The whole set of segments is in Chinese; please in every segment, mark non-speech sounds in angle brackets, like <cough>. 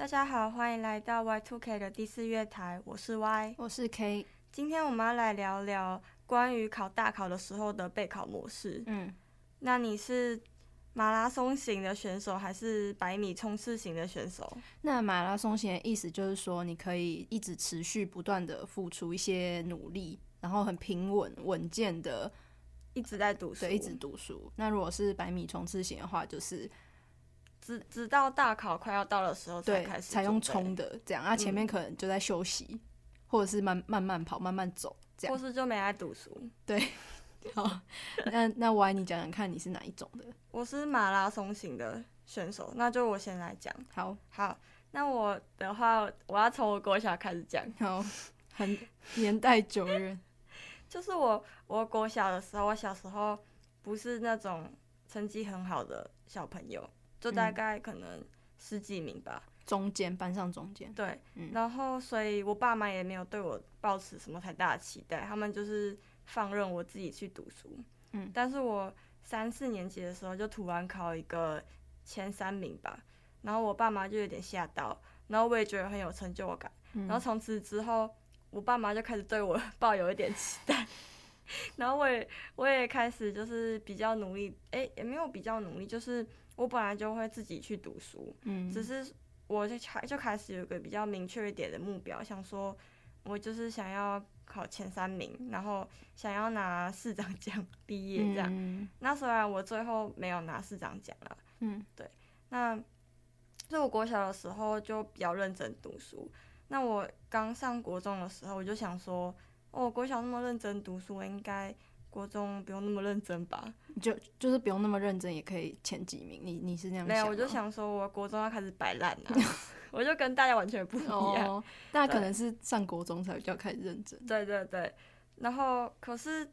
大家好，欢迎来到 Y Two K 的第四月台，我是 Y，我是 K。今天我们要来聊聊关于考大考的时候的备考模式。嗯，那你是马拉松型的选手还是百米冲刺型的选手？那马拉松型的意思就是说，你可以一直持续不断的付出一些努力，然后很平稳稳健的一直在读书，对，一直读书。那如果是百米冲刺型的话，就是直直到大考快要到的时候才开始，才用冲的这样。那、啊、前面可能就在休息，嗯、或者是慢慢慢跑、慢慢走这样，或是就没爱读书。对，好，那那 Y 你讲讲看，你是哪一种的？我是马拉松型的选手，那就我先来讲。好，好，那我的话，我要从我国小开始讲。好，很年代久远。<laughs> 就是我，我国小的时候，我小时候不是那种成绩很好的小朋友。就大概可能十几名吧，嗯、中间班上中间。对，嗯、然后所以我爸妈也没有对我抱持什么太大的期待，他们就是放任我自己去读书。嗯，但是我三四年级的时候就突然考一个前三名吧，然后我爸妈就有点吓到，然后我也觉得很有成就感。嗯、然后从此之后，我爸妈就开始对我 <laughs> 抱有一点期待，<laughs> 然后我也我也开始就是比较努力，哎，也没有比较努力，就是。我本来就会自己去读书，嗯，只是我就开就开始有个比较明确一点的目标，想说我就是想要考前三名，然后想要拿市长奖毕业这样。嗯、那虽然我最后没有拿市长奖了，嗯，对。那就我国小的时候就比较认真读书。那我刚上国中的时候，我就想说，哦，国小那么认真读书，我应该。国中不用那么认真吧？就就是不用那么认真，也可以前几名。你你是那样想？没有，我就想说，我国中要开始摆烂了，<laughs> 我就跟大家完全不一样。哦，<laughs> 大家可能是上国中才比较开始认真。对对对，然后可是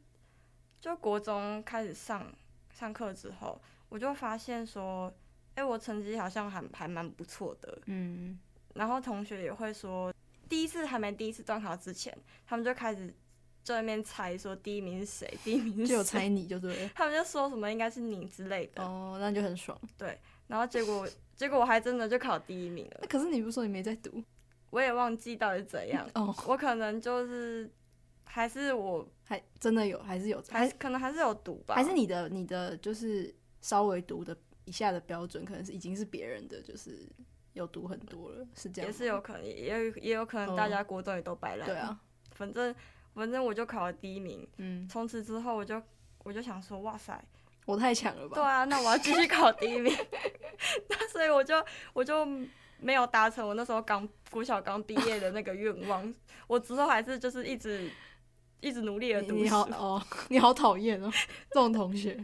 就国中开始上上课之后，我就发现说，哎，我成绩好像还还蛮不错的。嗯，然后同学也会说，第一次还没第一次断考之前，他们就开始。在那边猜说第一名是谁，第一名是，就有猜你就对了。<laughs> 他们就说什么应该是你之类的。哦，那就很爽。对，然后结果结果我还真的就考第一名了。可是你不是说你没在读？我也忘记到底怎样。<laughs> 哦，我可能就是还是我还真的有，还是有，还可能还是有读吧。还是你的你的就是稍微读的以下的标准，可能是已经是别人的，就是有读很多了，是这样。也是有可能，也有也有可能大家国中也都摆烂。对啊，反正。反正我就考了第一名，嗯，从此之后我就我就想说，哇塞，我太强了吧？对啊，那我要继续考第一名。<laughs> <laughs> 那所以我就我就没有达成我那时候刚国小刚毕业的那个愿望。<laughs> 我之后还是就是一直一直努力的读书。你好哦，你好讨厌哦，这种同学。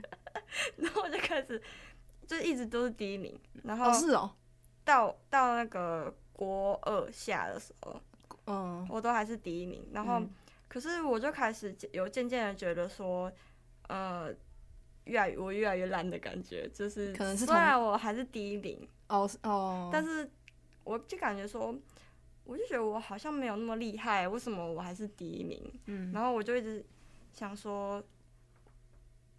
然后我就开始就一直都是第一名，然后哦是哦，到到那个国二下的时候，嗯，我都还是第一名，然后。可是我就开始有渐渐的觉得说，呃，越来越我越来越烂的感觉，就是可能是虽然我还是第一名哦哦，但是我就感觉说，我就觉得我好像没有那么厉害，为什么我还是第一名？嗯，然后我就一直想说，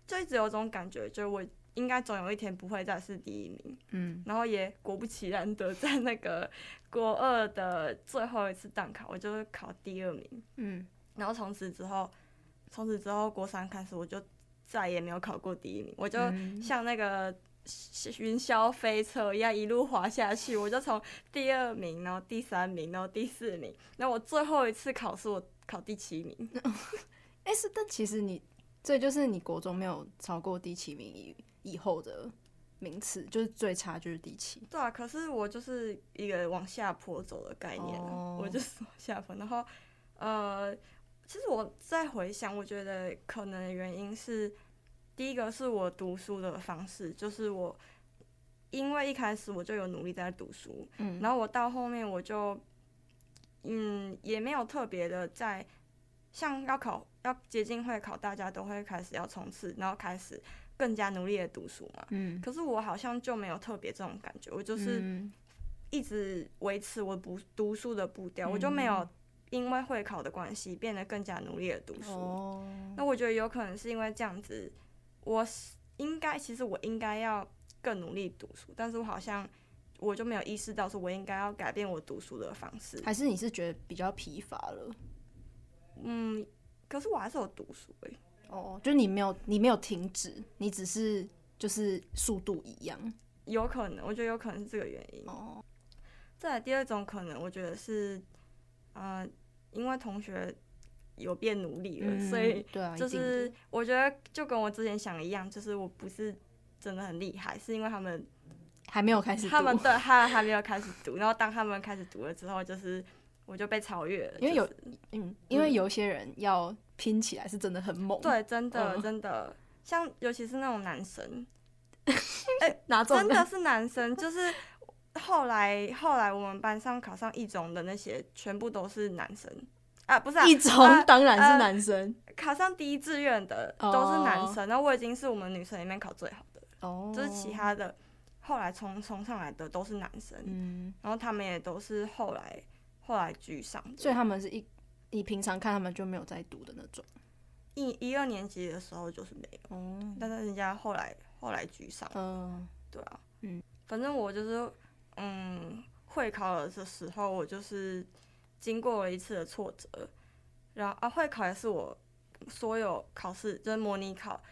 就一直有种感觉，就我应该总有一天不会再是第一名。嗯，然后也果不其然的在那个国二的最后一次档考，我就考第二名。嗯。然后从此之后，从此之后，国三开始我就再也没有考过第一名，我就像那个云霄飞车一样一路滑下去。我就从第二名，然后第三名，然后第四名，然后我最后一次考试我考第七名。哎、欸，是，但其实你这就是你国中没有超过第七名以以后的名次，就是最差就是第七。对啊，可是我就是一个往下坡走的概念、啊，<laughs> oh. 我就是往下坡，然后呃。其实我在回想，我觉得可能的原因是，第一个是我读书的方式，就是我因为一开始我就有努力在读书，嗯，然后我到后面我就，嗯，也没有特别的在，像要考要接近会考，大家都会开始要冲刺，然后开始更加努力的读书嘛，嗯，可是我好像就没有特别这种感觉，我就是一直维持我不读书的步调，我就没有。因为会考的关系，变得更加努力的读书。Oh. 那我觉得有可能是因为这样子，我应该其实我应该要更努力读书，但是我好像我就没有意识到说我应该要改变我读书的方式。还是你是觉得比较疲乏了？嗯，可是我还是有读书诶、欸。哦，就你没有你没有停止，你只是就是速度一样。有可能，我觉得有可能是这个原因。哦。再来第二种可能，我觉得是，呃，因为同学有变努力了，嗯、所以就是我觉得就跟我之前想的一样，就是我不是真的很厉害，是因为他们还没有开始读，他们对，他还没有开始读，然后当他们开始读了之后，就是我就被超越了。因为有，就是、嗯，因为有些人要拼起来是真的很猛，对，真的、嗯、真的，像尤其是那种男生，<laughs> 哎、欸，哪种？真的是男生，就是。后来，后来我们班上考上一中的那些，全部都是男生啊，不是啊，一中当然是男生。考上第一志愿的都是男生，然后我已经是我们女生里面考最好的，哦，就是其他的后来冲冲上来的都是男生，嗯，然后他们也都是后来后来居上，所以他们是一你平常看他们就没有在读的那种，一一二年级的时候就是没有，哦，但是人家后来后来居上，嗯，对啊，嗯，反正我就是。嗯，会考的时候，我就是经过了一次的挫折，然后啊，会考也是我所有考试，就是模拟考，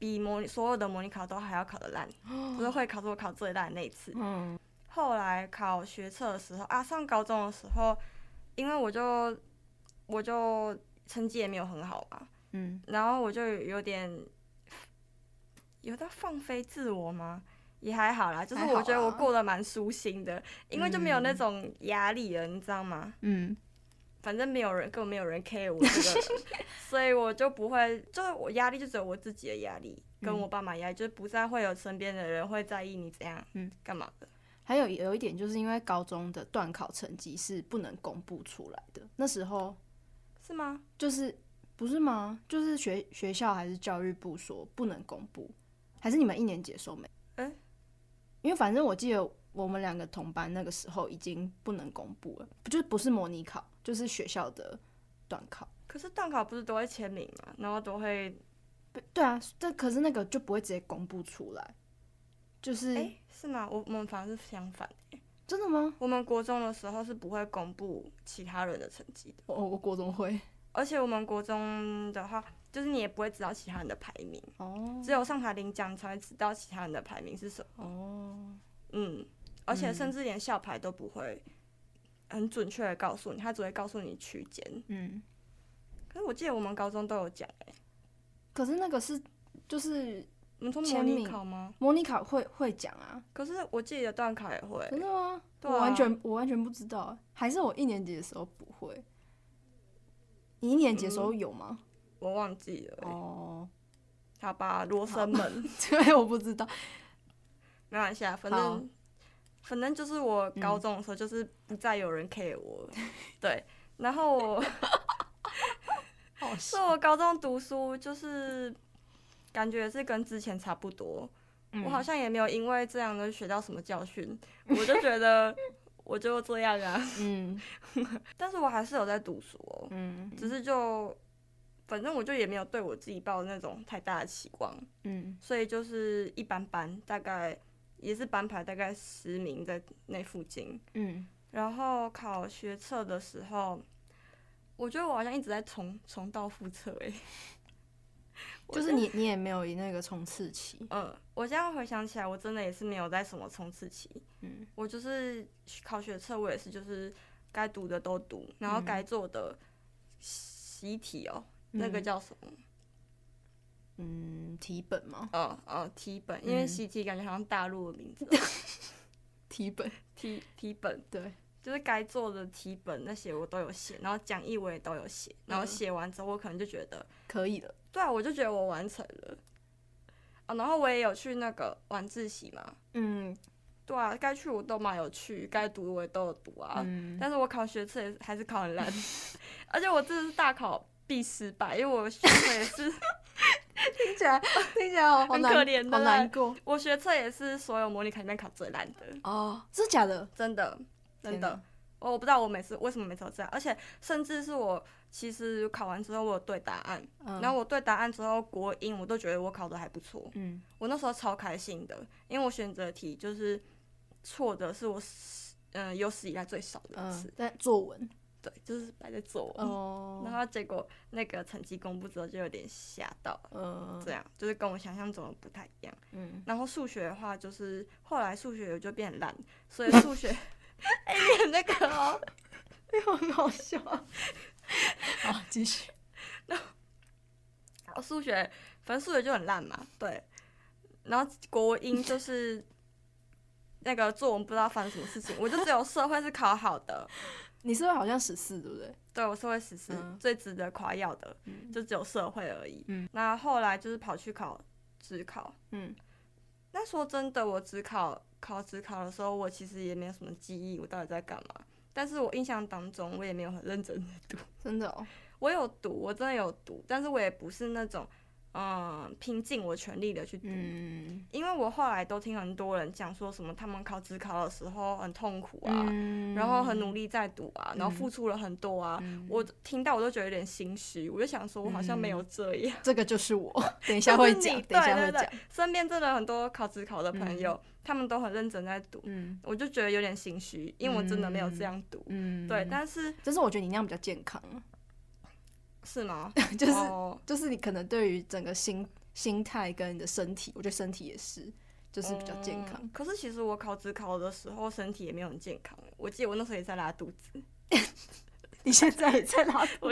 比模所有的模拟考都还要考的烂，<gasps> 就是会考是我考最烂的那一次。嗯。后来考学测的时候啊，上高中的时候，因为我就我就成绩也没有很好嘛，嗯，然后我就有点有在放飞自我吗？也还好啦，就是我觉得我过得蛮舒心的，因为就没有那种压力了，你知道吗？嗯，反正没有人，根本没有人 care 我这个人，<laughs> 所以我就不会，就是我压力就只有我自己的压力，跟我爸妈压力，就是不再会有身边的人会在意你怎样，嗯，干嘛的。还有有一点，就是因为高中的段考成绩是不能公布出来的，那时候是吗？就是不是吗？就是学学校还是教育部说不能公布，还是你们一年级的时候没？欸因为反正我记得我们两个同班那个时候已经不能公布了，不就不是模拟考，就是学校的段考。可是段考不是都会签名嘛，然后都会，对啊，这可是那个就不会直接公布出来，就是，哎、欸，是吗？我我们反而是相反，真的吗？我们国中的时候是不会公布其他人的成绩的。哦，我国中会，而且我们国中的话，就是你也不会知道其他人的排名哦，只有上台领奖才会知道其他人的排名是什么哦。嗯，而且甚至连校牌都不会很准确的告诉你，他只会告诉你区间。嗯，可是我记得我们高中都有讲哎，可是那个是就是我们说模拟考吗？模拟考会会讲啊，可是我记得段考也会。真的吗？我完全我完全不知道，还是我一年级的时候不会。你一年级的时候有吗？我忘记了哦，好吧，罗生门，<laughs> 对，我不知道，没关系啊，反正反正就是我高中的时候，就是不再有人 care 我，<laughs> 对，然后我，<laughs> 是我高中读书就是感觉是跟之前差不多，我好像也没有因为这样的学到什么教训，<laughs> 我就觉得我就这样啊，嗯，<laughs> 但是我还是有在读书哦，嗯，只是就。反正我就也没有对我自己抱那种太大的期望，嗯，所以就是一般般，大概也是班排大概十名在那附近，嗯，然后考学测的时候，我觉得我好像一直在重重蹈覆辙，哎，就是你你也没有那个冲刺期，嗯，我现在回想起来，我真的也是没有在什么冲刺期，嗯，我就是考学测，我也是就是该读的都读，然后该做的习题哦。那个叫什么？嗯，题本吗？哦哦，题本，因为习题感觉好像大陆的名字。<laughs> 题本，题题本，对，就是该做的题本那些我都有写，然后讲义我也都有写，然后写完之后我可能就觉得可以了。对啊，我就觉得我完成了。啊，然后我也有去那个晚自习嘛。嗯，对啊，该去我都蛮有去，该读我也都有读啊。嗯，但是我考学测也还是考很烂，<laughs> 而且我这是大考。必失败，因为我学测也是 <laughs> 听起来听起来好 <laughs> 很可怜的，好难过。我学测也是所有模拟考里面考最烂的哦，真的假的？真的真的，我不知道我每次为什么每次都这样，而且甚至是我其实考完之后我有对答案，嗯、然后我对答案之后国英我都觉得我考的还不错，嗯，我那时候超开心的，因为我选择题就是错的是我嗯、呃、有史以来最少的一次，嗯、但作文。对，就是摆在作文，oh. 然后结果那个成绩公布之后就有点吓到，嗯，uh. 这样就是跟我想象中的不太一样，嗯，然后数学的话就是后来数学就变烂，所以数学，<laughs> 哎、欸，你那个 <laughs> 哦，哎呦，很好笑，<laughs> 好，继续，然后数学反正数学就很烂嘛，对，然后国英就是那个作文不知道发生什么事情，我就只有社会是考好的。<laughs> 你是不是好像十四，对不对？对，我社会十四，最值得夸耀的，嗯、就只有社会而已。嗯，那后来就是跑去考职考。嗯，那说真的，我指考考职考的时候，我其实也没有什么记忆，我到底在干嘛？但是我印象当中，我也没有很认真的读。真的哦，我有读，我真的有读，但是我也不是那种。嗯，拼尽我全力的去读，嗯、因为我后来都听很多人讲说什么他们考职考的时候很痛苦啊，嗯、然后很努力在读啊，嗯、然后付出了很多啊，嗯、我听到我都觉得有点心虚，我就想说我好像没有这样。嗯、这个就是我，<laughs> 等一下会讲，等一下会讲。身边真的很多考职考的朋友，嗯、他们都很认真在读，嗯、我就觉得有点心虚，因为我真的没有这样读，嗯、对，但是，但是我觉得你那样比较健康。是吗？<laughs> 就是、oh. 就是你可能对于整个心心态跟你的身体，我觉得身体也是，就是比较健康。嗯、可是其实我考职考的时候，身体也没有很健康。我记得我那时候也在拉肚子。<laughs> 你现在也在拉？<laughs> 我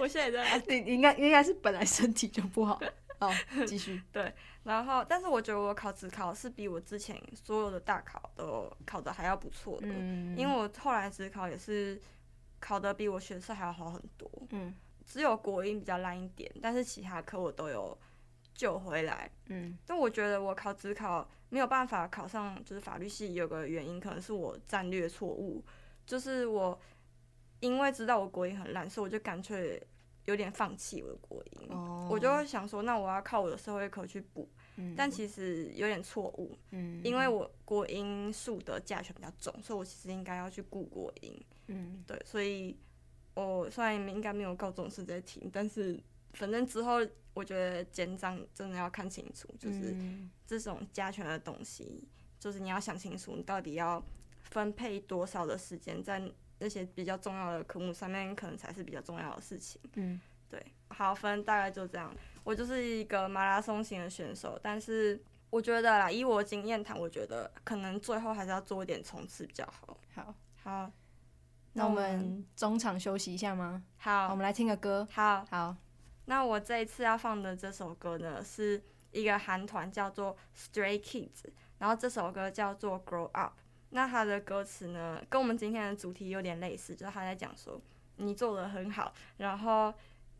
我现在也在拉。你应该应该是本来身体就不好。好，继续。对，然后但是我觉得我考职考是比我之前所有的大考都考的还要不错的，嗯、因为我后来职考也是考的比我学测还要好很多。嗯。只有国英比较烂一点，但是其他科我都有救回来。嗯，但我觉得我考职考没有办法考上，就是法律系有个原因，可能是我战略错误，就是我因为知道我国英很烂，所以我就干脆有点放弃我的国英。哦，我就会想说，那我要靠我的社会科去补。嗯，但其实有点错误。嗯，因为我国英数的加权比较重，所以我其实应该要去顾国英。嗯，对，所以。我虽然应该没有高中生在听，但是反正之后我觉得简章真的要看清楚，就是这种加权的东西，就是你要想清楚，你到底要分配多少的时间在那些比较重要的科目上面，可能才是比较重要的事情。嗯，对，好，分大概就这样。我就是一个马拉松型的选手，但是我觉得啦，以我经验谈，我觉得可能最后还是要做一点冲刺比较好。好，好。那我们中场休息一下吗？好，我们来听个歌。好，好。那我这一次要放的这首歌呢，是一个韩团叫做 Stray Kids，然后这首歌叫做 Grow Up。那它的歌词呢，跟我们今天的主题有点类似，就是他在讲说你做的很好，然后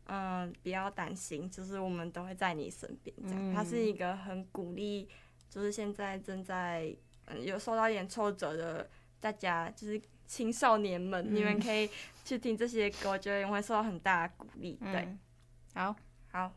嗯，不要担心，就是我们都会在你身边。这样，它是一个很鼓励，就是现在正在嗯有受到一点挫折的大家，就是。青少年们，嗯、你们可以去听这些歌，我觉得你会受到很大的鼓励。对，嗯、好，好。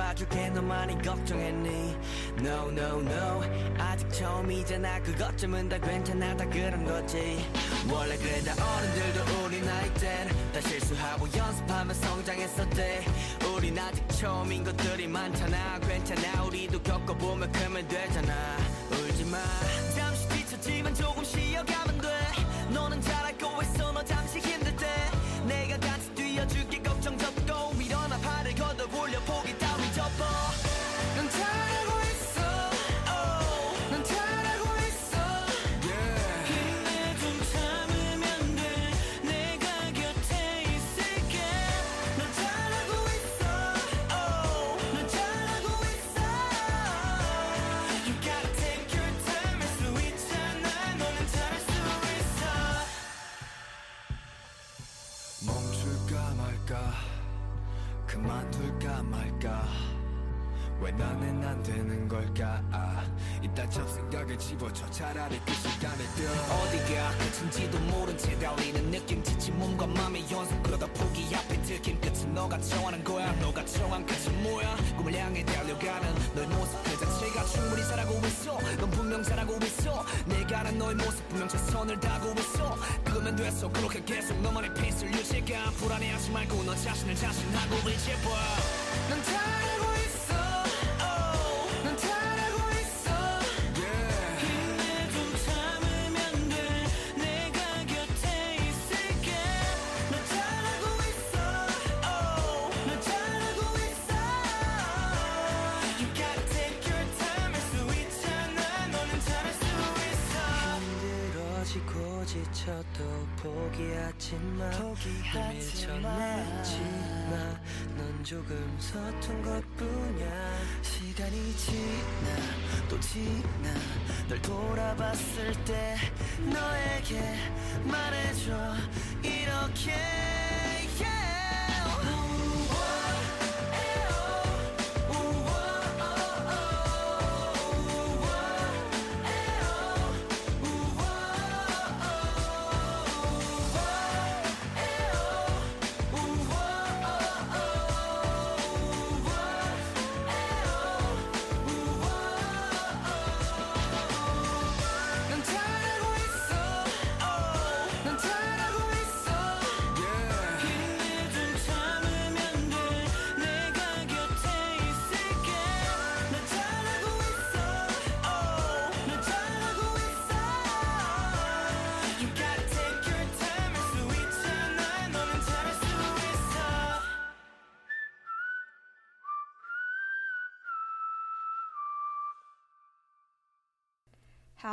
봐줄게. 너만이 걱정했니? No no no. 아직 처음이잖아. 그것쯤은 다 괜찮아 다 그런 거지. 원래 그래 다 어른들도 우리 나이 땐다 실수하고 연습하며 성장했었대. 우린 아직 처음인 것들이 많잖아. 괜찮아. 우리도 겪어보면 크면 되잖아. 울지마. 잠시 뒤쳤지만 조금 쉬어. 지쳐도 포기하지 마. 늘 밀쳐내지마 넌 조금 서툰 것뿐이야. 시간이 지나 또 지나. 널 돌아봤을 때 너에게 말해줘. 이렇게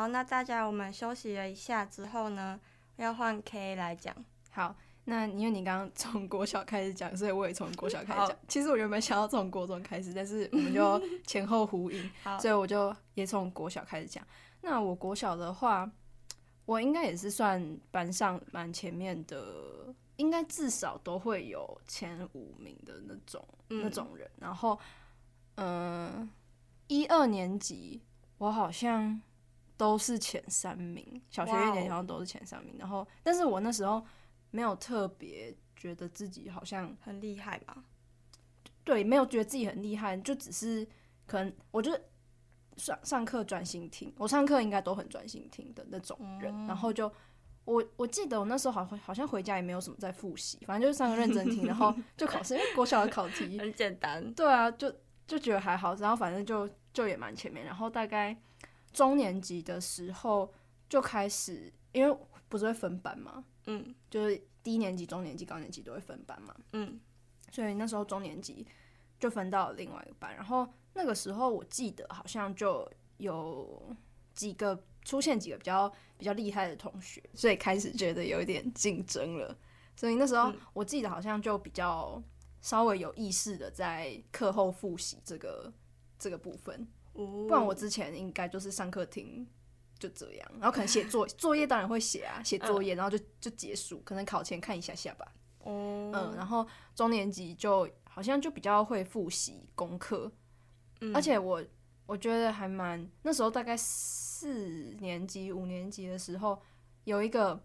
好，那大家我们休息了一下之后呢，要换 K 来讲。好，那因为你刚刚 <laughs> 从国小开始讲，所以我也从国小开始讲。其实我原本想要从国中开始，但是 <laughs> 我们就前后呼应，所以我就也从国小开始讲。那我国小的话，我应该也是算班上蛮前面的，应该至少都会有前五名的那种、嗯那种人。然后，嗯，一二年级我好像都是前三名，小学一年级好像都是前三名。然后，但是我那时候没有特别觉得自己好像很厉害吧？对，没有觉得自己很厉害，就只是可能我就上上课专心听，我上课应该都很专心听的那种人。嗯然后就我我记得我那时候好好像回家也没有什么在复习，反正就是上课认真听，然后就考试，因为国小的考题 <laughs> 很简单。对啊，就就觉得还好，然后反正就就也蛮前面，然后大概中年级的时候就开始，因为不是会分班嘛，嗯。就是低年级、中年级、高年级都会分班嘛，嗯。所以那时候中年级就分到了另外一个班，然后那个时候我记得好像就有几个出现几个比较比较厉害的同学，所以开始觉得有一点竞争了，所以那时候嗯。我记得好像就比较稍微有意识的在课后复习这个这个部分，不不然我之前应该就是上课听就这样，然后可能写作作业当然会写啊，写作业然后就就结束，可能考前看一下下吧。哦。嗯，然后中年级就好像就比较会复习功课，嗯。而且我我觉得还蛮那时候大概四年级五年级的时候，有一个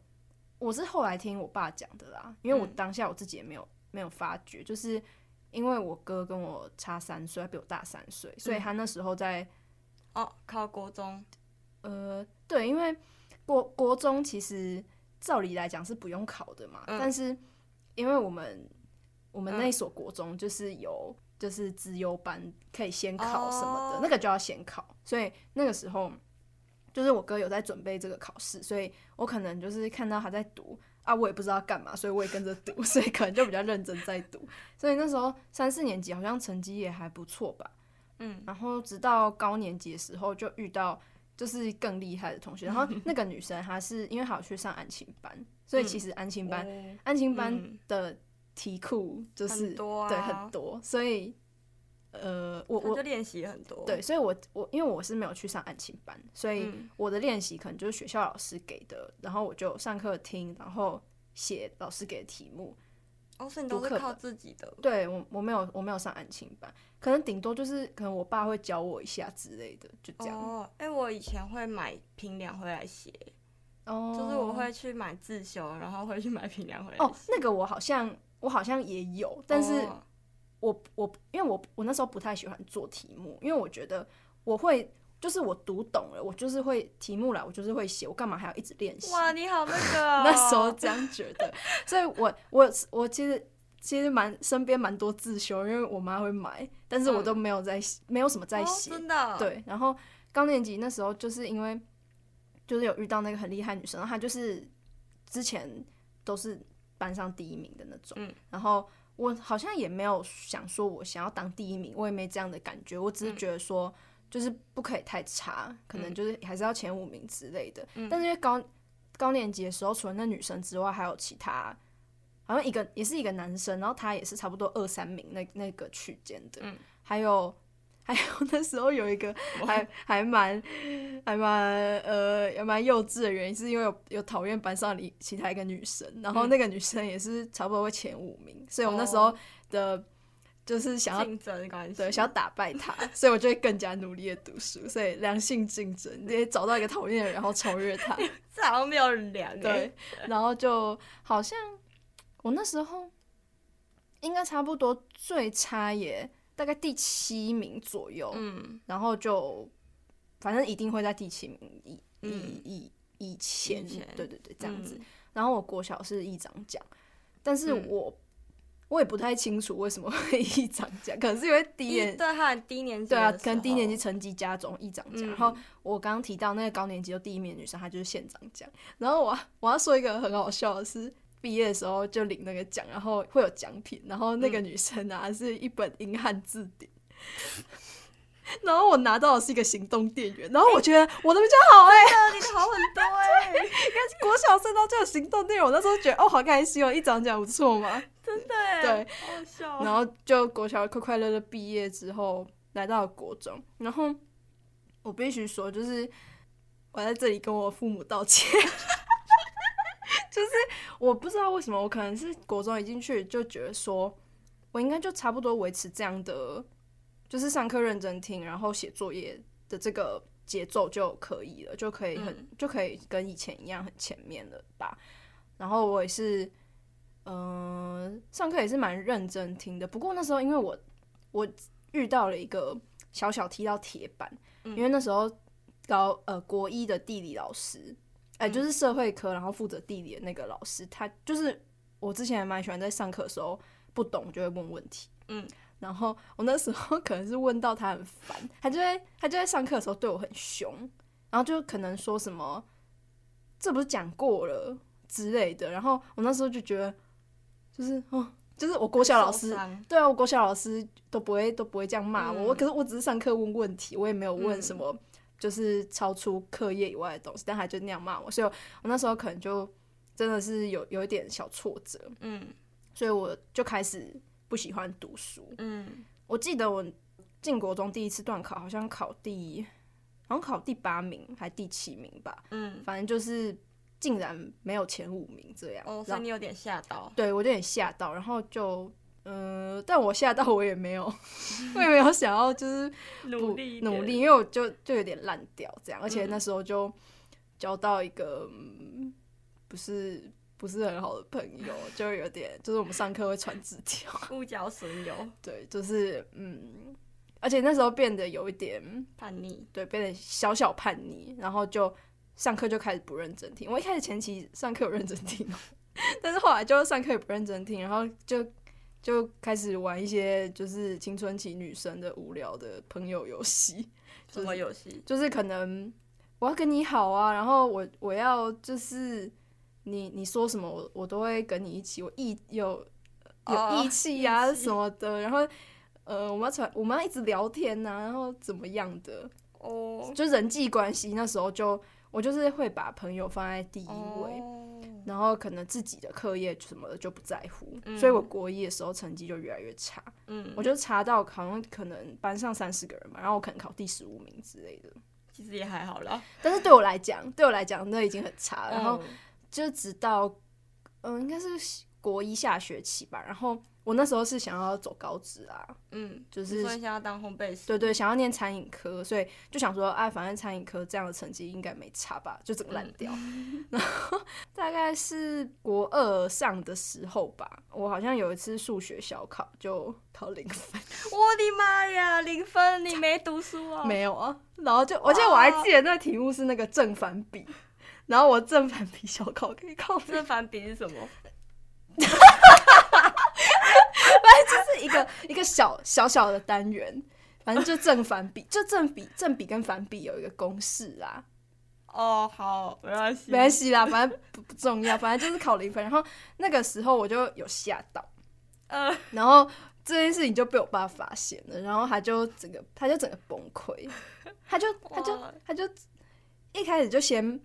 我是后来听我爸讲的啦，因为我嗯。当下我自己也没有没有发觉，就是因为我哥跟我差三岁，他比我大三岁，所以他那时候在哦考国中，呃对，因为国国中其实照理来讲是不用考的嘛，嗯。但是因为我们我们那一所国中就是有就是资优班可以先考什么的，哦。那个就要先考，所以那个时候就是我哥有在准备这个考试，所以我可能就是看到他在读啊，我也不知道干嘛，所以我也跟着读，<laughs> 所以可能就比较认真在读，所以那时候三四年级好像成绩也还不错吧。嗯然后直到高年级的时候，就遇到就是更厉害的同学。然后那个女生她是因为她有去上安亲班，所以其实安亲班、哦安亲班嗯的题库就是很多啊对很多，所以呃，我我练习很多。对，所以我我因为我是没有去上安亲班，所以嗯我的练习可能就是学校老师给的，然后我就上课听，然后写老师给的题目。哦，所以你都是靠自己的。对我我没有我没有上安亲班，可能顶多就是可能我爸会教我一下之类的，就这样。哦，哎、我以前会买平梁回来写，哦就是我会去买自修，然后会去买平梁回来哦，写。那个我好像我好像也有，但是我我因为我我那时候不太喜欢做题目，因为我觉得我会就是我读懂了，我就是会题目来，我就是会写，我干嘛还要一直练习？哇，你好那个、哦，那时候这样觉得，所以我我我其实其实蛮身边蛮多自修，因为我妈会买，但是我都没有在、嗯、没有什么在写、哦，真的对。然后高年级那时候就是因为就是有遇到那个很厉害女生，她就是之前都是。班上第一名的那种，嗯，然后我好像也没有想说我想要当第一名，我也没这样的感觉，我只是觉得说就是不可以太差，嗯，可能就是还是要前五名之类的。嗯，但是因为高高年级的时候，除了那女生之外，还有其他，好像一个也是一个男生，然后他也是差不多二三名那那个区间的，嗯，还有。还有那时候有一个还还蛮还蛮呃也蛮幼稚的原因，是因为有有讨厌班上里其他一个女生，然后那个女生也是差不多会前五名，嗯、所以我那时候的就是想要竞争关系，对，想要打败她，所以我就会更加努力的读书，所以良性竞争，直接找到一个讨厌的人，然后超越他，<laughs> 这好像没有良对，然后就好像我那时候应该差不多最差也。大概第七名左右，嗯，然后就反正一定会在第七名以、嗯、以以以前，对对对，这样子。嗯、然后我国小是议长奖，但是我、嗯、我也不太清楚为什么会议长奖，<laughs> 可能是因为低年对他低年级对啊，可能低年级成绩加总议长奖。嗯、然后我刚刚提到那个高年级就第一名的女生，她就是县长奖。然后我我要说一个很好笑的是。毕业的时候就领那个奖，然后会有奖品，然后那个女生啊、嗯、<laughs> 是一本英汉字典，<laughs> 然后我拿到的是一个行动电源，然后我觉得我的比较好哎、欸，你的好很多哎、欸，<laughs> 你看国小生都就有行动电源，我那时候觉得哦好开心哦，一张奖不错嘛，真的哎，对，然后就国小快快乐乐毕业之后来到了国中，然后我必须说就是我在这里跟我父母道歉。就是我不知道为什么，我可能是国中一进去就觉得说，我应该就差不多维持这样的，就是上课认真听，然后写作业的这个节奏就可以了，就可以很、嗯、就可以跟以前一样很前面了吧。然后我也是，嗯、呃，上课也是蛮认真听的。不过那时候因为我我遇到了一个小小踢到铁板，嗯、因为那时候高呃国一的地理老师。哎，就是社会科，然后负责地理的那个老师，他就是我之前还蛮喜欢在上课的时候不懂就会问问题，嗯，然后我那时候 <laughs> 可能是问到他很烦，他就在他就在上课的时候对我很凶，然后就可能说什么这不是讲过了之类的，然后我那时候就觉得就是哦，就是我国小老师，对啊，我国小老师都不会都不会这样骂我，我、嗯、可是我只是上课问问题，我也没有问什么。嗯就是超出课业以外的东西，但他就那样骂我，所以我，我那时候可能就真的是有有一点小挫折，嗯，所以我就开始不喜欢读书，嗯，我记得我进国中第一次段考，好像考第，好像考第八名还第七名吧，嗯，反正就是竟然没有前五名这样，哦，所以你有点吓到，对，我有点吓到，然后就。嗯、呃，但我吓到我也没有，<laughs> 我也没有想要就是努力努力，因为我就就有点烂掉这样，而且那时候就交到一个、嗯、不是不是很好的朋友，就有点就是我们上课会传纸条，误交损友，对，就是嗯，而且那时候变得有一点叛逆，对，变得小小叛逆，然后就上课就开始不认真听。我一开始前期上课有认真听，<laughs> 但是后来就上课也不认真听，然后就。就开始玩一些就是青春期女生的无聊的朋友游戏，<laughs> 什么游戏？就是可能我要跟你好啊，然后我我要就是你你说什么我我都会跟你一起，我义有有义气呀什么的，然后呃我们要传我们要一直聊天呐、啊，然后怎么样的哦，就人际关系那时候就我就是会把朋友放在第一位。哦然后可能自己的课业什么的就不在乎，嗯、所以我国一的时候成绩就越来越差。嗯，我就差到好像可能班上三十个人嘛，然后我可能考第十五名之类的。其实也还好啦，但是对我来讲，对我来讲那已经很差了。然后就直到嗯、呃，应该是国一下学期吧，然后。我那时候是想要走高职啊，嗯，就是想要当烘焙师，对对，想要念餐饮科，所以就想说，哎，反正餐饮科这样的成绩应该没差吧，就整个烂掉。嗯、<laughs> 然后大概是国二上的时候吧，我好像有一次数学小考就考零分，<laughs> 我的妈呀，零分！你没读书啊？没有啊。然后就，而且我还记得那个题目是那个正反比，然后我正反比小考可以考，正反比是什么？反正就是一个一个小小小的单元，反正就正反比，<laughs> 就正比正比跟反比有一个公式啦。哦，好，没关系，没关系啦，反正不不重要，反正就是考零分。然后那个时候我就有吓到，呃，然后这件事情就被我爸发现了，然后他就整个他就整个崩溃，他就他就 <laughs> 他就一开始就先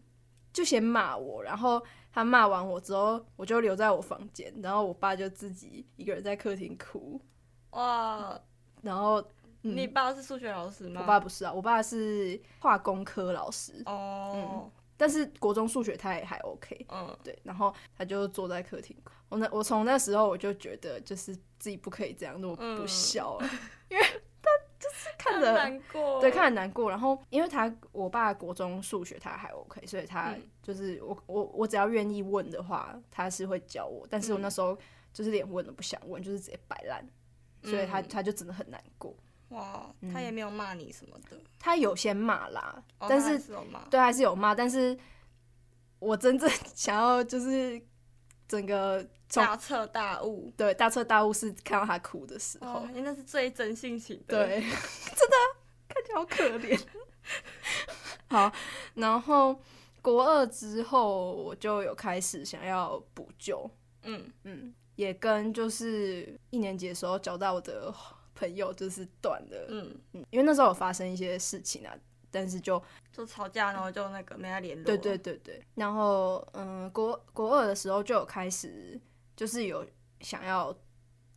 就先骂我，然后。他骂完我之后，我就留在我房间，然后我爸就自己一个人在客厅哭。哇！然后、嗯、你爸是数学老师吗？我爸不是啊，我爸是化工科老师。哦、嗯。但是国中数学他也还 OK。嗯。对，然后他就坐在客厅哭。我那我从那时候我就觉得，就是自己不可以这样那么不孝，嗯、<laughs> 因为。就 <laughs> 是看着难过，对，看着难过。然后，因为他我爸国中数学他还 OK，所以他就是我我我只要愿意问的话，他是会教我。但是我那时候就是连问都不想问，就是直接摆烂，所以他他就真的很难过。哇，他也没有骂你什么的，他有先骂啦，但是对还是有骂，但是我真正 <laughs> 想要就是。整个大彻大悟，对，大彻大悟是看到他哭的时候，因为那是最真性情的，对，<laughs> 真的看起来好可怜。<laughs> 好，然后国二之后，我就有开始想要补救，嗯。嗯，也跟就是一年级的时候交到我的朋友就是断了，嗯。嗯，因为那时候有发生一些事情啊。但是就就吵架，然后就那个没再联络。对对对对，然后嗯，国国二的时候就有开始，就是有想要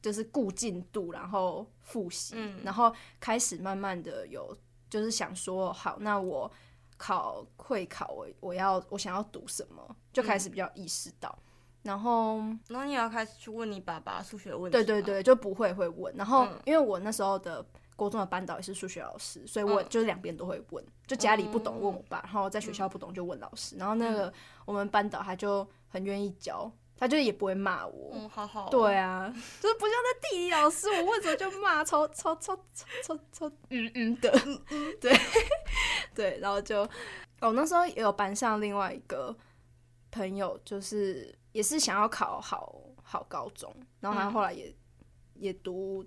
就是顾进度，然后复习，嗯，然后开始慢慢的有就是想说，好，那我考会考，我我要我想要读什么，就开始比较意识到，嗯、然后然后你要开始去问你爸爸数学问题，对对对，就不会会问，然后因为我那时候的。高中的班导也是数学老师，所以我就是两边都会问，就家里不懂问我爸，然后在学校不懂就问老师。然后那个我们班导他就很愿意教，他就也不会骂我。嗯，好好。对啊，就是不像那地理老师，我问什么就骂，超超超超超超嗯嗯的。<laughs> 对 <laughs> 对，然后就哦，那时候也有班上另外一个朋友，就是也是想要考好好高中，然后他后来也也读。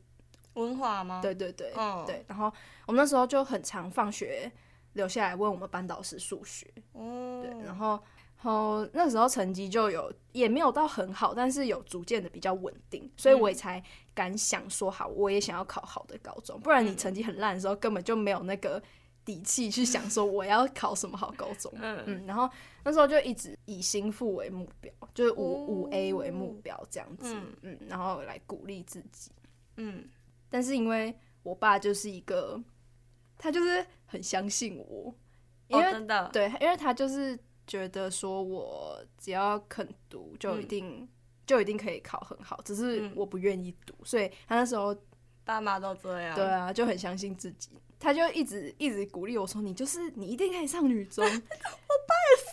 文化吗？对对对，oh. 对。然后我们那时候就很常放学留下来问我们班导师数学。哦、oh.。对，然后，然后那时候成绩就有也没有到很好，但是有逐渐的比较稳定，所以我也才敢想说好，我也想要考好的高中。不然你成绩很烂的时候，根本就没有那个底气去想说我要考什么好高中。嗯嗯。然后那时候就一直以心腹为目标，就是五五 A 为目标这样子。嗯嗯。然后来鼓励自己。嗯。但是因为我爸就是一个，他就是很相信我，因为、哦、真的对，因为他就是觉得说我只要肯读，就一定、嗯、就一定可以考很好，只是我不愿意读、嗯，所以他那时候爸妈都这样，对啊，就很相信自己，他就一直一直鼓励我说，你就是你一定可以上女中，<laughs> 我爸也是。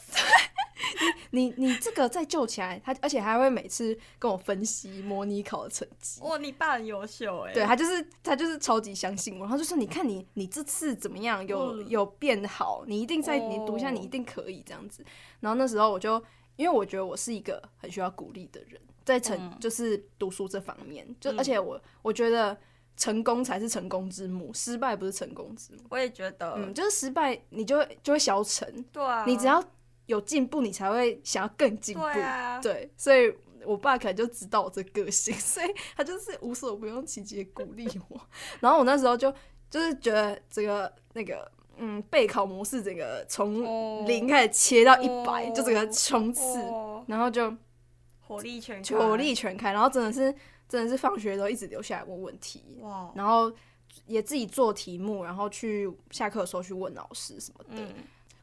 你你这个再救起来，他而且还会每次跟我分析模拟考的成绩。哇，你爸很优秀哎！对，他就是他就是超级相信我，然后就说，你看你你这次怎么样，有有变好，你一定在你读一下，你一定可以这样子。然后那时候我就因为我觉得我是一个很需要鼓励的人，在成就是读书这方面，就而且我我觉得成功才是成功之母，失败不是成功之母。我也觉得，嗯，就是失败你就会就会消沉。对啊，你只要。有进步，你才会想要更进步。对啊，对，所以我爸可能就知道我这个性，<laughs> 所以他就是无所不用其极鼓励我。<laughs> 然后我那时候就就是觉得这个那个嗯备考模式，整个从零开始切到一百，就整个冲刺，然后就火力全开，火力全开，然后真的是真的是放学都一直留下来问问题，哇，然后也自己做题目，然后去下课的时候去问老师什么的。嗯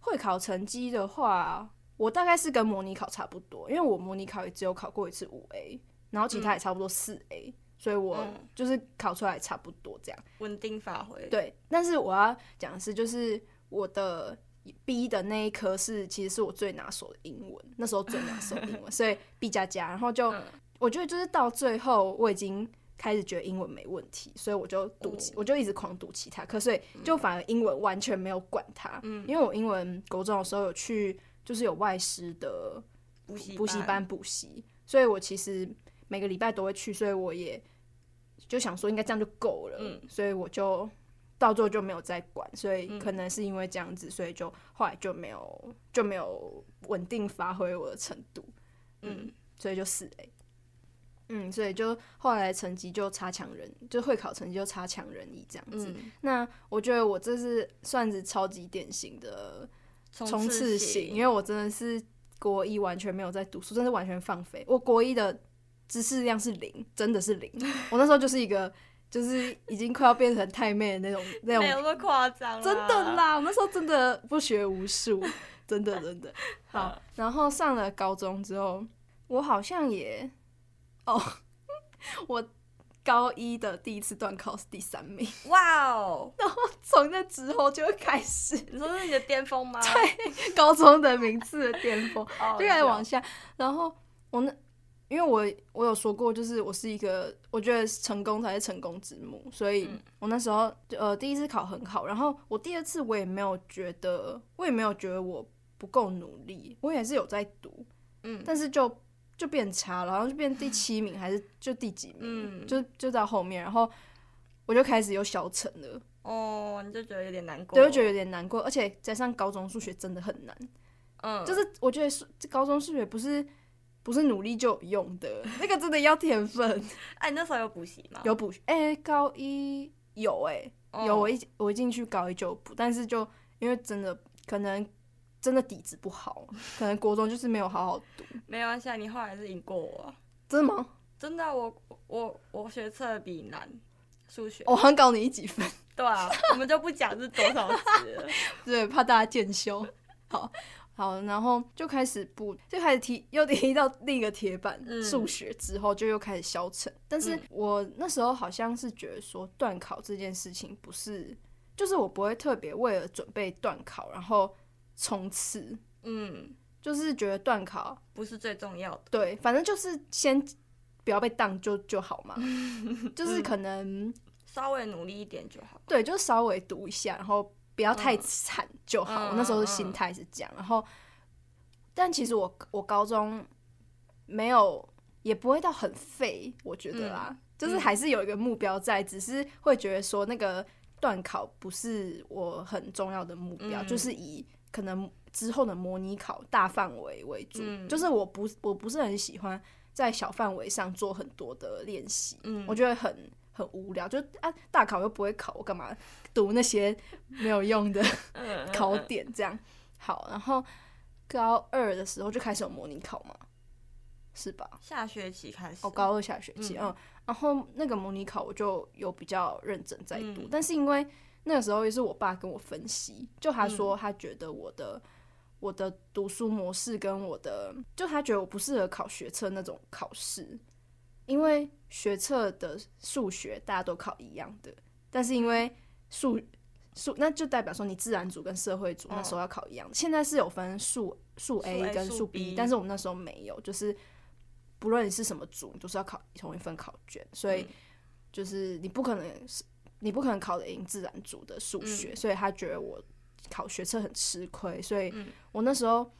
会考成绩的话，我大概是跟模拟考差不多，因为我模拟考也只有考过一次五 A，然后其他也差不多四 A，、嗯、所以我就是考出来差不多这样，稳定发挥。对，但是我要讲的是，就是我的 B 的那一科是其实是我最拿手的英文，那时候最拿手的英文，所以 B 加加，然后就、嗯、我觉得就是到最后我已经。开始觉得英文没问题，所以我就读其，我就一直狂读其他课，所以就反而英文完全没有管它。嗯，因为我英文国中的时候有去，就是有外师的补习补习班补习，所以我其实每个礼拜都会去，所以我也就想说应该这样就够了。嗯，所以我就到最后就没有再管，所以可能是因为这样子，所以就后来就没有就没有稳定发挥我的程度。嗯，所以就四 A。嗯，所以就后来成绩就差强人，就会考成绩就差强人意这样子。嗯、那我觉得我这是算是超级典型的冲刺型，因为我真的是国一完全没有在读书，真的是完全放飞。我国一的知识量是零，真的是零。<laughs> 我那时候就是一个，就是已经快要变成太妹的那种 <laughs> 那种，没有那么夸张，真的啦。我那时候真的不学无术，真的真的。<laughs> 好，然后上了高中之后，我好像也。哦，oh, 我高一的第一次段考是第三名，哇哦！<laughs> 然后从那之后就开始，你说是你的巅峰吗？对，高中的名次的巅峰，oh, 就开始往下。然后我那，因为我我有说过，就是我是一个，我觉得成功才是成功之母，所以我那时候呃第一次考很好，然后我第二次我也没有觉得，我也没有觉得我不够努力，我也是有在读，嗯，但是就。就变差了，然后就变第七名，还是 <sighs> 就第几名？嗯，就就到后面，然后我就开始有小成了。哦，你就觉得有点难过？对，就觉得有点难过，而且加上高中数学真的很难。嗯，就是我觉得数这高中数学不是不是努力就有用的，那个真的要天分。哎，<laughs> 你那时候有补习吗？有补习，哎，高一有哎，有我一我一进去高一就补，但是就因为真的可能。真的底子不好，可能国中就是没有好好读。没关系，你后来是赢过我。真的吗？真的、啊，我我我学测比你难，数学。我很高你一几分。对啊，我们就不讲是多少次了，<laughs> 对，怕大家见笑。<laughs> 好，好，然后就开始补，就开始提，又提到另一个铁板，数、嗯、学之后就又开始消沉。但是我那时候好像是觉得说，断考这件事情不是，就是我不会特别为了准备断考，然后。冲刺，嗯，就是觉得段考不是最重要的，对，反正就是先不要被当就就好嘛，<laughs> 就是可能稍微努力一点就好，对，就稍微读一下，然后不要太惨就好。嗯、我那时候的心态是这样，然后，但其实我我高中没有，也不会到很废，我觉得啦，嗯、就是还是有一个目标在，只是会觉得说那个段考不是我很重要的目标，嗯、就是以。可能之后的模拟考大范围为主，嗯、就是我不我不是很喜欢在小范围上做很多的练习，嗯、我觉得很很无聊。就啊，大考又不会考，我干嘛读那些没有用的考点？这样好，然后高二的时候就开始有模拟考嘛，是吧？下学期开始，哦，高二下学期，嗯，嗯，然后那个模拟考我就有比较认真在读，嗯、但是因为。那个时候也是我爸跟我分析，就他说他觉得我的、嗯、我的读书模式跟我的，就他觉得我不适合考学测那种考试，因为学测的数学大家都考一样的，但是因为数数那就代表说你自然组跟社会组那时候要考一样的，哦、现在是有分数数 A 跟数 B，但是我们那时候没有，就是不论你是什么组，你都是要考同一份考卷，所以就是你不可能是。你不可能考得赢自然组的数学，嗯、所以他觉得我考学测很吃亏，所以我那时候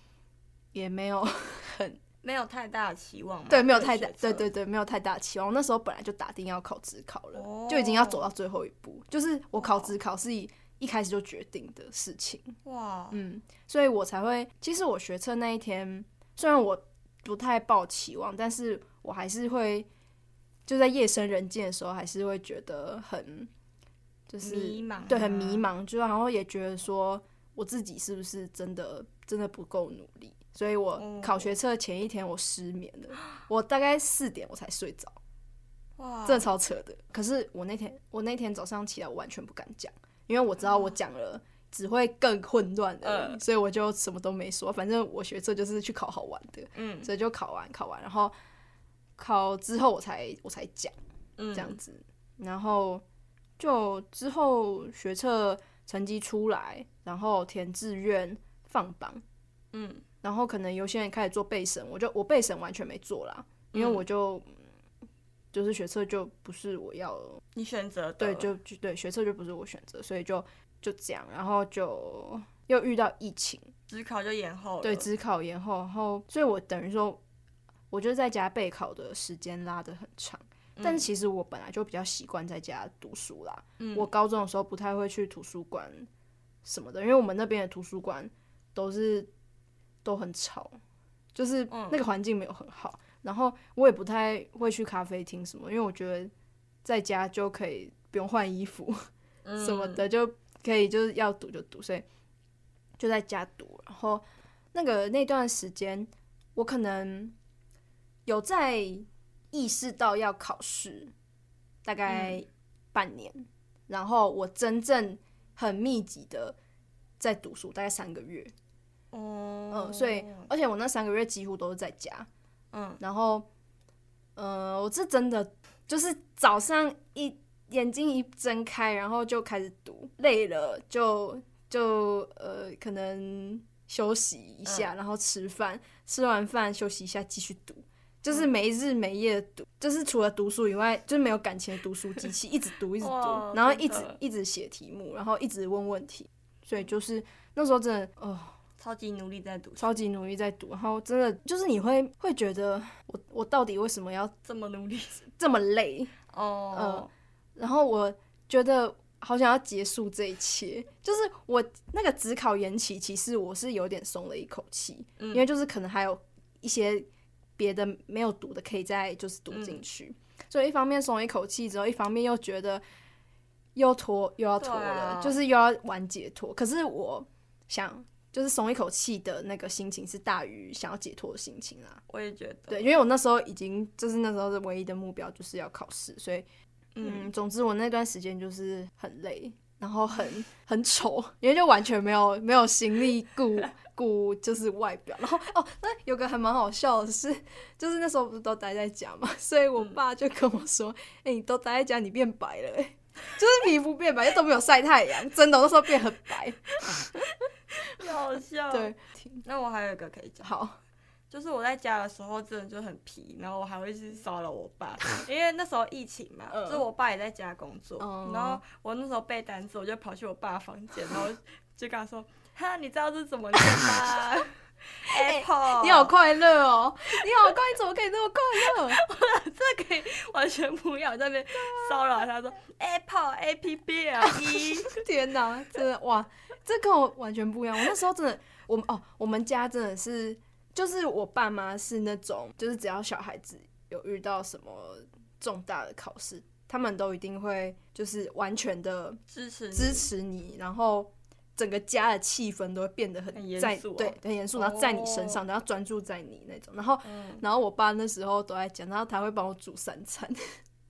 也没有 <laughs> 很没有太大的期望。对，没有太大，对对对，没有太大的期望。我那时候本来就打定要考职考了，哦、就已经要走到最后一步，就是我考职考是一一开始就决定的事情。哇，嗯，所以我才会，其实我学测那一天，虽然我不太抱期望，但是我还是会就在夜深人静的时候，还是会觉得很。就是迷茫，对，很迷茫，就然后也觉得说我自己是不是真的真的不够努力，所以我考学测前一天我失眠了，<gasps> 我大概四点我才睡着，哇，真的超扯的。可是我那天我那天早上起来我完全不敢讲，因为我知道我讲了只会更混乱的，嗯、所以我就什么都没说。反正我学测就是去考好玩的，嗯，所以就考完考完，然后考之后我才我才讲，这样子，嗯、然后就之后学测成绩出来，然后填志愿放榜，嗯，然后可能有些人开始做备审，我就我备审完全没做啦，因为我就、嗯、就是学测就不是我要你选择，对，就就对学测就不是我选择，所以就就这样，然后就又遇到疫情，只考就延后了，对，只考延后，然后所以我等于说。我就在家备考的时间拉得很长，但是其实我本来就比较习惯在家读书啦。嗯、我高中的时候不太会去图书馆什么的，因为我们那边的图书馆都是都很吵，就是那个环境没有很好。然后我也不太会去咖啡厅什么，因为我觉得在家就可以不用换衣服 <laughs> 什么的，就可以就是要读就读，所以就在家读。然后那个那段时间，我可能。有在意识到要考试，大概半年，嗯、然后我真正很密集的在读书，大概三个月。哦、嗯，所以而且我那三个月几乎都是在家。嗯，然后，呃，我是真的就是早上一眼睛一睁开，然后就开始读，累了就就呃可能休息一下，嗯、然后吃饭，吃完饭休息一下继续读。就是没日没夜读，就是除了读书以外，就是没有感情的读书机器，一直读一直读，然后一直一直写题目，然后一直问问题，所以就是那时候真的哦、呃，超级努力在读，超级努力在读，然后真的就是你会会觉得我我到底为什么要这么努力，<laughs> 这么累哦、呃，然后我觉得好想要结束这一切，就是我那个只考延期，其实我是有点松了一口气，嗯、因为就是可能还有一些。别的没有读的可以再就是读进去，嗯、所以一方面松一口气之后，一方面又觉得又拖又要拖了，啊、就是又要玩解脱。可是我想，就是松一口气的那个心情是大于想要解脱的心情啊。我也觉得，对，因为我那时候已经就是那时候的唯一的目标就是要考试，所以嗯，嗯，总之我那段时间就是很累，然后很很丑，<laughs> 因为就完全没有没有心力顾。顾就是外表，然后哦，那有个还蛮好笑的是，就是那时候不是都待在家嘛，所以我爸就跟我说：“哎、你都待在家，你变白了，欸，<laughs> 就是皮肤变白，又都没有晒太阳，真的，那时候变很白。<laughs> ”好笑。对，那我还有一个可以讲，好，就是我在家的时候真的就很皮，然后我还会去骚扰我爸，因为那时候疫情嘛，呃、就是我爸也在家工作，嗯、然后我那时候背单词，我就跑去我爸房间，然后就跟他说。哈，你知道这是怎么念吗？<laughs> Apple，你好快乐哦！你好快，你怎么可以那么快乐？<laughs> 我这可以完全不一样，在那边骚扰他说 Apple A P P L E，<laughs> 天哪，真的哇，这跟我完全不一样。我那时候真的，我们哦，我们家真的是，就是我爸妈是那种，就是只要小孩子有遇到什么重大的考试，他们都一定会就是完全的支持支持你，然后。整个家的气氛都会变得很严肃，对，很严肃，然后在你身上，然后专注在你那种。然后，嗯、然后我爸那时候都在讲，然后他会帮我煮三餐。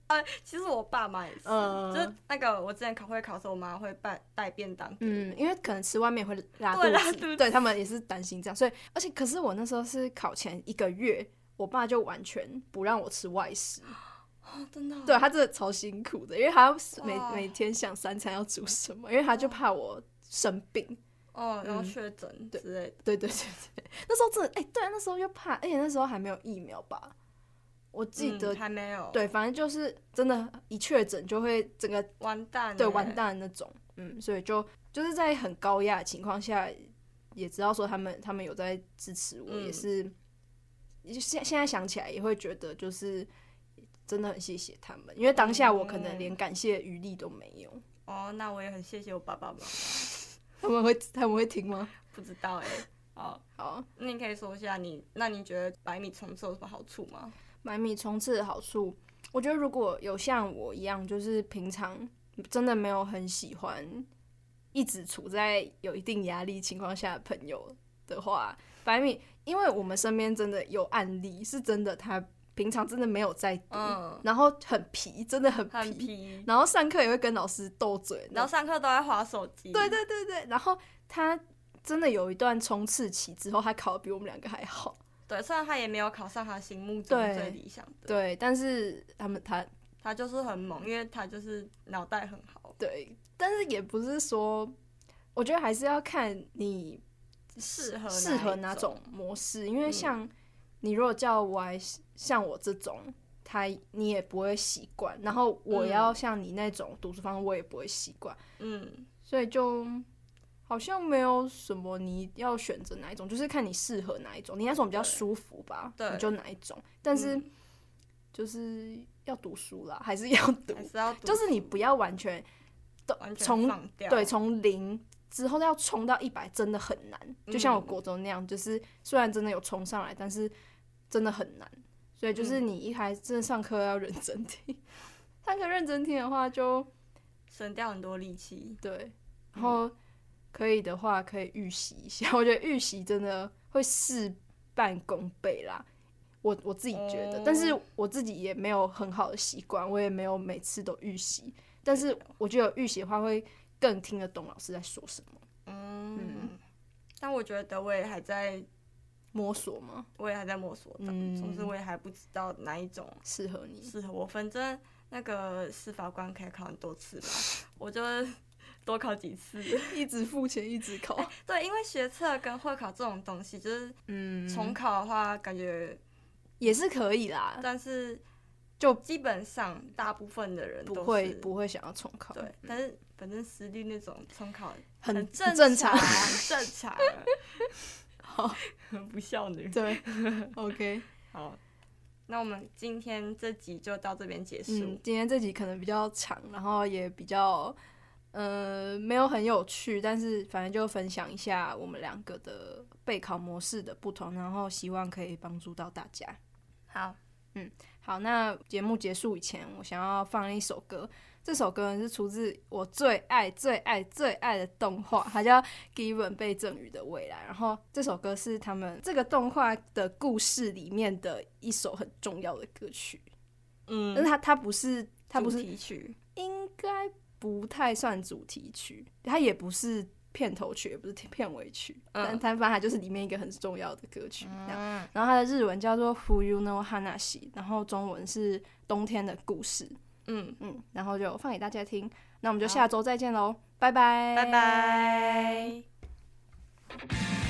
呃，其实我爸妈也是，嗯、就是那个我之前考会考的时候，我妈会带带便当。嗯，因为可能吃外面会拉肚子，对，他们也是担心这样。所以，而且可是我那时候是考前一个月，我爸就完全不让我吃外食。<gasps> 哦，真的、哦？对，他真的超辛苦的，因为他要每每天想三餐要煮什么，因为他就怕我。生病哦，然后确诊之类的，对对对对，<laughs> 那时候真的哎、欸，对，那时候又怕，而且那时候还没有疫苗吧？我记得、嗯、还没有，对，反正就是真的，一确诊就会整个完蛋，对，完蛋那种，嗯，所以就就是在很高压的情况下，也知道说他们他们有在支持我，嗯、也是，现现在想起来也会觉得就是真的很谢谢他们，因为当下我可能连感谢的余力都没有。哦，那我也很谢谢我爸爸妈妈，<laughs> 他们会他们会听吗？不知道哎、欸。好，好，那你可以说一下你，那你觉得百米冲刺有什么好处吗？百米冲刺的好处，我觉得如果有像我一样，就是平常真的没有很喜欢，一直处在有一定压力情况下的朋友的话，百米，因为我们身边真的有案例，是真的他。平常真的没有在读，嗯、然后很皮，真的很皮，很皮，然后上课也会跟老师斗嘴，然后上课都在划手机。对对对对，然后他真的有一段冲刺期之后，他考的比我们两个还好。对，虽然他也没有考上他心目中最理想的，对，但是他们他他就是很猛，因为他就是脑袋很好。对，但是也不是说，我觉得还是要看你适合适合哪种模式，因为像你如果叫我来像我这种，他你也不会习惯，然后我要像你那种读书方式，我也不会习惯，嗯，所以就。好像没有什么你要选择哪一种，就是看你适合哪一种，你那种比较舒服吧，对，你就哪一种。但是就是要读书啦，还是要读，还是要读，就是你不要完全都从对从零之后要冲到一百真的很难，就像我国中那样，就是虽然真的有冲上来，但是真的很难。所以就是你一开始真的上课要认真听，上课认真听的话就省掉很多力气。对，然后。可以的话，可以预习一下。<laughs> 我觉得预习真的会事半功倍啦。我我自己觉得，但是我自己也没有很好的习惯，我也没有每次都预习。但是我觉得预习的话，会更听得懂老师在说什么。嗯，嗯，但我觉得我也还在摸索嘛，我也还在摸索当中，总之我也还不知道哪一种适合你，适合我。反正那个司法官可以考很多次吧，我就。多考几次，<laughs> 一直付钱，一直考。欸、对，因为学测跟会考这种东西，就是嗯，重考的话，感觉也是可以啦。但是就基本上大部分的人都不会不会想要重考。对，嗯、但是反正私立那种重考很正正常，很正常。<laughs> 好，很不孝女。对，OK，<laughs> 好，那我们今天这集就到这边结束。嗯，今天这集可能比较长，然后也比较。呃，没有很有趣，但是反正就分享一下我们两个的备考模式的不同，然后希望可以帮助到大家。好，嗯，好，那节目结束以前，我想要放一首歌，这首歌是出自我最爱、最爱、最爱的动画，它叫《Given 被赠予的未来》，然后这首歌是他们这个动画的故事里面的一首很重要的歌曲。嗯，但是它它不是它不是主题曲，应该。不太算主题曲，它也不是片头曲，也不是片尾曲，嗯、但它反正就是里面一个很重要的歌曲。嗯、然后它的日文叫做 Fuyu no Hanashi，然后中文是冬天的故事。嗯嗯，然后就放给大家听。那我们就下周再见喽，拜拜，拜拜。